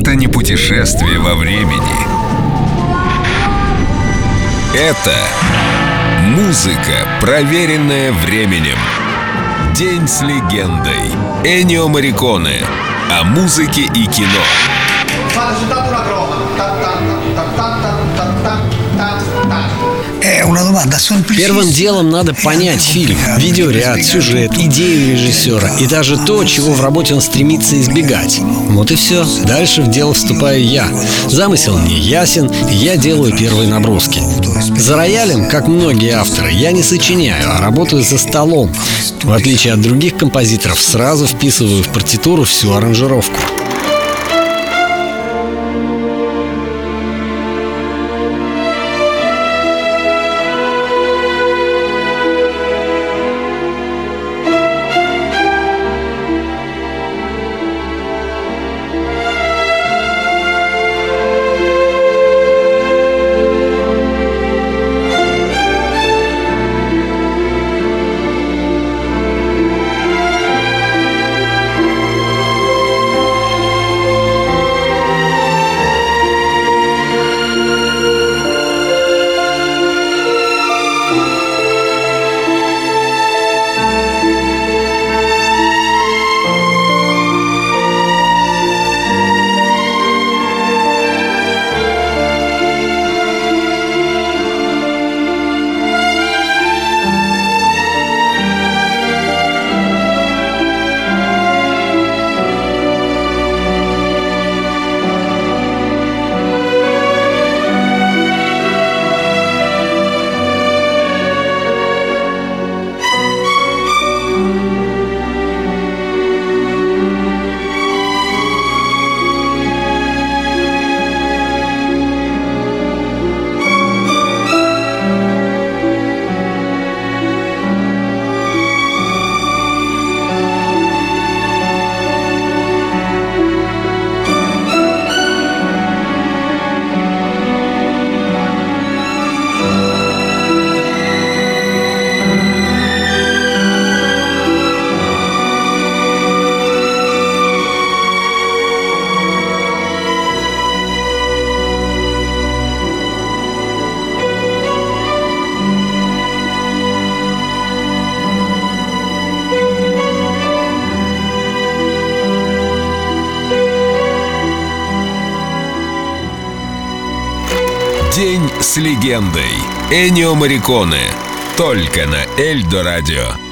Это не путешествие во времени. Это музыка, проверенная временем. День с легендой. Энио Мариконе. О музыке и кино. Первым делом надо понять фильм, видеоряд, сюжет, идею режиссера и даже то, чего в работе он стремится избегать. Вот и все. Дальше в дело вступаю я. Замысел мне ясен, я делаю первые наброски. За роялем, как многие авторы, я не сочиняю, а работаю за столом. В отличие от других композиторов, сразу вписываю в партитуру всю аранжировку. День с легендой. Энио Мариконе. Только на Эльдо Радио.